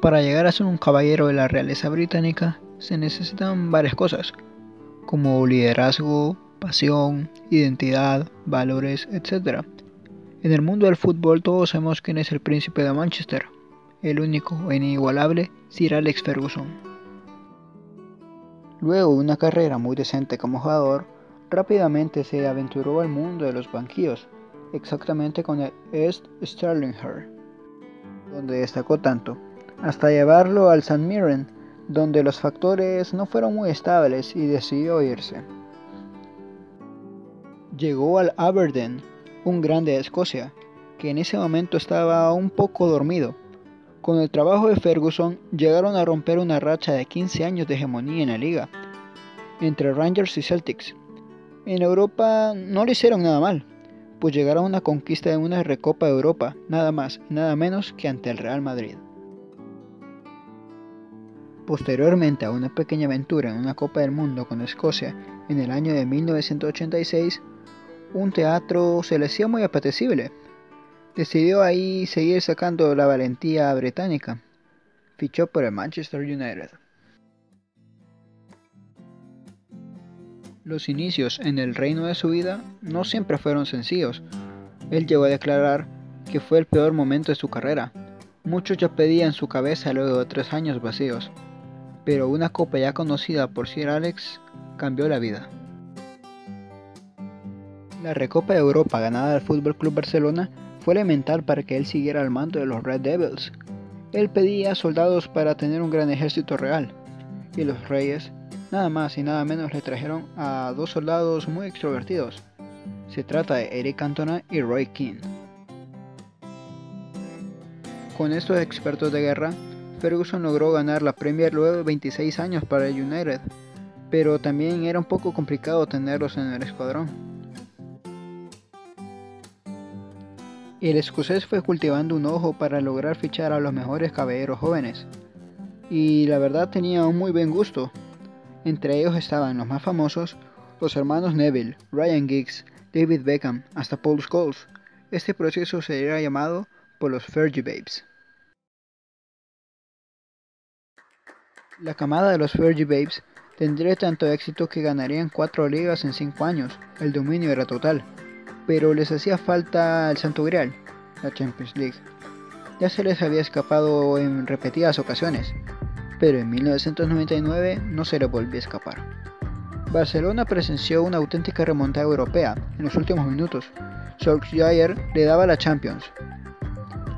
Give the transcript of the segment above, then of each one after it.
Para llegar a ser un caballero de la realeza británica se necesitan varias cosas, como liderazgo, pasión, identidad, valores, etc. En el mundo del fútbol todos sabemos quién es el príncipe de Manchester, el único e inigualable Sir Alex Ferguson. Luego de una carrera muy decente como jugador, rápidamente se aventuró al mundo de los banquillos, exactamente con el East Stirlingshire, donde destacó tanto hasta llevarlo al St. Mirren, donde los factores no fueron muy estables y decidió irse. Llegó al Aberdeen, un grande de Escocia, que en ese momento estaba un poco dormido. Con el trabajo de Ferguson llegaron a romper una racha de 15 años de hegemonía en la liga, entre Rangers y Celtics. En Europa no le hicieron nada mal, pues llegaron a una conquista de una Recopa de Europa, nada más y nada menos que ante el Real Madrid. Posteriormente a una pequeña aventura en una Copa del Mundo con Escocia en el año de 1986, un teatro se le hacía muy apetecible. Decidió ahí seguir sacando la valentía británica. Fichó por el Manchester United. Los inicios en el reino de su vida no siempre fueron sencillos. Él llegó a declarar que fue el peor momento de su carrera. Muchos ya pedían su cabeza luego de tres años vacíos pero una copa ya conocida por Sir Alex cambió la vida. La Recopa de Europa ganada del Fútbol Club Barcelona fue elemental para que él siguiera al mando de los Red Devils. Él pedía soldados para tener un gran ejército real, y los reyes, nada más y nada menos, le trajeron a dos soldados muy extrovertidos. Se trata de Eric Cantona y Roy Keane. Con estos expertos de guerra, Ferguson logró ganar la Premier luego de 26 años para el United, pero también era un poco complicado tenerlos en el escuadrón. El escocés fue cultivando un ojo para lograr fichar a los mejores caballeros jóvenes, y la verdad tenía un muy buen gusto. Entre ellos estaban los más famosos, los hermanos Neville, Ryan Giggs, David Beckham, hasta Paul Scholes. Este proceso sería llamado por los Fergie Babes. La camada de los Fergie Babes tendría tanto éxito que ganarían cuatro ligas en cinco años, el dominio era total, pero les hacía falta el Santo Grial, la Champions League. Ya se les había escapado en repetidas ocasiones, pero en 1999 no se les volvió a escapar. Barcelona presenció una auténtica remontada europea en los últimos minutos. Solskjaer le daba la Champions.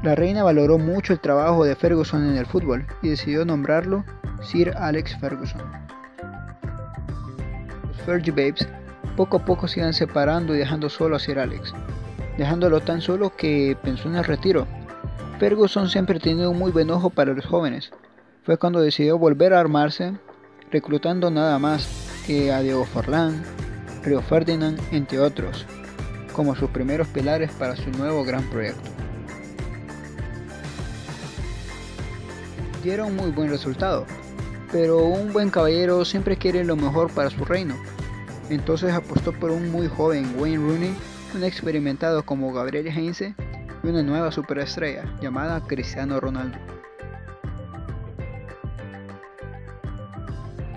La reina valoró mucho el trabajo de Ferguson en el fútbol y decidió nombrarlo Sir Alex Ferguson. Los Fergie Babes poco a poco se iban separando y dejando solo a Sir Alex, dejándolo tan solo que pensó en el retiro. Ferguson siempre tenido un muy buen ojo para los jóvenes. Fue cuando decidió volver a armarse, reclutando nada más que a Diego Forlán, Rio Ferdinand, entre otros, como sus primeros pilares para su nuevo gran proyecto. Dieron muy buen resultado, pero un buen caballero siempre quiere lo mejor para su reino. Entonces apostó por un muy joven Wayne Rooney, un experimentado como Gabriel Heinze y una nueva superestrella llamada Cristiano Ronaldo.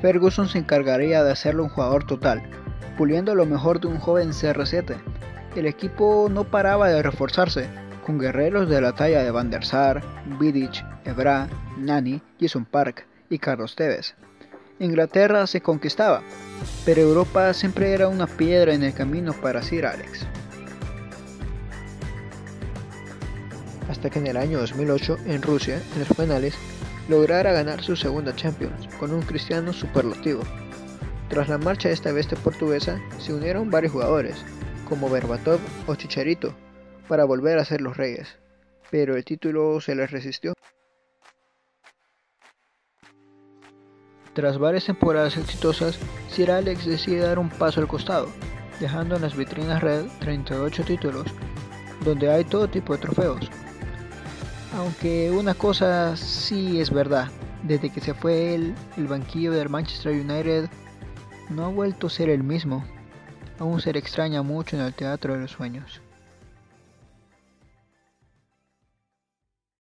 Ferguson se encargaría de hacerlo un jugador total, puliendo lo mejor de un joven CR7. El equipo no paraba de reforzarse, con guerreros de la talla de Van der Sar, Vidic, Evra, Nani, Jason Park, y Carlos Tevez. Inglaterra se conquistaba, pero Europa siempre era una piedra en el camino para Sir Alex. Hasta que en el año 2008, en Rusia, en los penales, lograra ganar su segunda Champions con un cristiano superlativo. Tras la marcha de esta bestia portuguesa, se unieron varios jugadores, como Berbatov o Chicharito, para volver a ser los reyes, pero el título se les resistió. Tras varias temporadas exitosas, Sir Alex decide dar un paso al costado, dejando en las vitrinas Red 38 títulos, donde hay todo tipo de trofeos. Aunque una cosa sí es verdad, desde que se fue él, el banquillo del Manchester United no ha vuelto a ser el mismo. Aún se le extraña mucho en el teatro de los sueños.